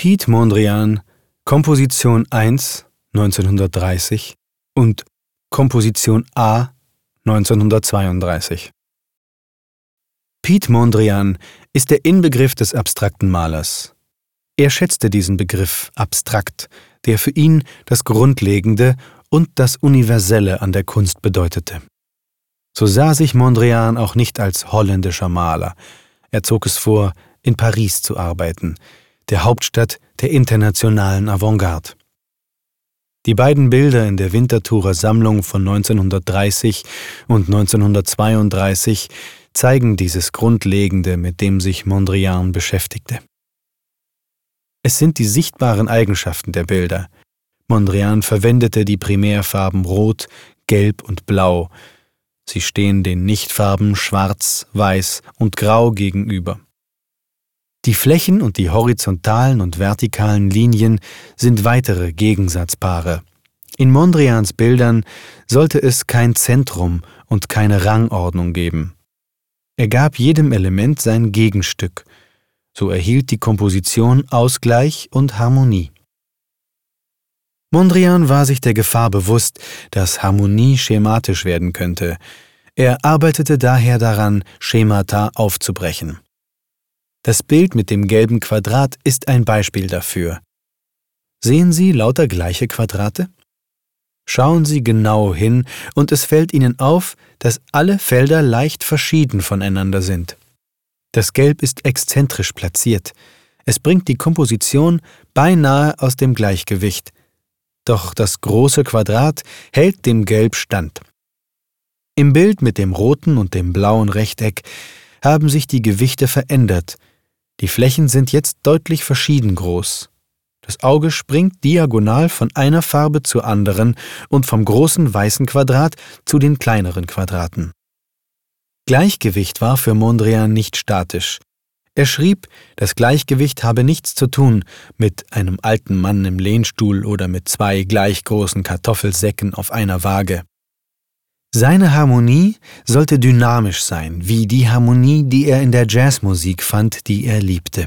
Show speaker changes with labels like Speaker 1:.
Speaker 1: Piet Mondrian, Komposition 1 1930 und Komposition A 1932. Piet Mondrian ist der Inbegriff des abstrakten Malers. Er schätzte diesen Begriff abstrakt, der für ihn das Grundlegende und das Universelle an der Kunst bedeutete. So sah sich Mondrian auch nicht als holländischer Maler. Er zog es vor, in Paris zu arbeiten, der Hauptstadt der internationalen Avantgarde. Die beiden Bilder in der Winterthurer Sammlung von 1930 und 1932 zeigen dieses Grundlegende, mit dem sich Mondrian beschäftigte. Es sind die sichtbaren Eigenschaften der Bilder. Mondrian verwendete die Primärfarben Rot, Gelb und Blau. Sie stehen den Nichtfarben Schwarz, Weiß und Grau gegenüber. Die Flächen und die horizontalen und vertikalen Linien sind weitere Gegensatzpaare. In Mondrians Bildern sollte es kein Zentrum und keine Rangordnung geben. Er gab jedem Element sein Gegenstück, so erhielt die Komposition Ausgleich und Harmonie. Mondrian war sich der Gefahr bewusst, dass Harmonie schematisch werden könnte. Er arbeitete daher daran, Schemata aufzubrechen. Das Bild mit dem gelben Quadrat ist ein Beispiel dafür. Sehen Sie lauter gleiche Quadrate? Schauen Sie genau hin und es fällt Ihnen auf, dass alle Felder leicht verschieden voneinander sind. Das Gelb ist exzentrisch platziert. Es bringt die Komposition beinahe aus dem Gleichgewicht. Doch das große Quadrat hält dem Gelb stand. Im Bild mit dem roten und dem blauen Rechteck haben sich die Gewichte verändert – die Flächen sind jetzt deutlich verschieden groß. Das Auge springt diagonal von einer Farbe zur anderen und vom großen weißen Quadrat zu den kleineren Quadraten. Gleichgewicht war für Mondrian nicht statisch. Er schrieb, das Gleichgewicht habe nichts zu tun mit einem alten Mann im Lehnstuhl oder mit zwei gleich großen Kartoffelsäcken auf einer Waage. Seine Harmonie sollte dynamisch sein, wie die Harmonie, die er in der Jazzmusik fand, die er liebte.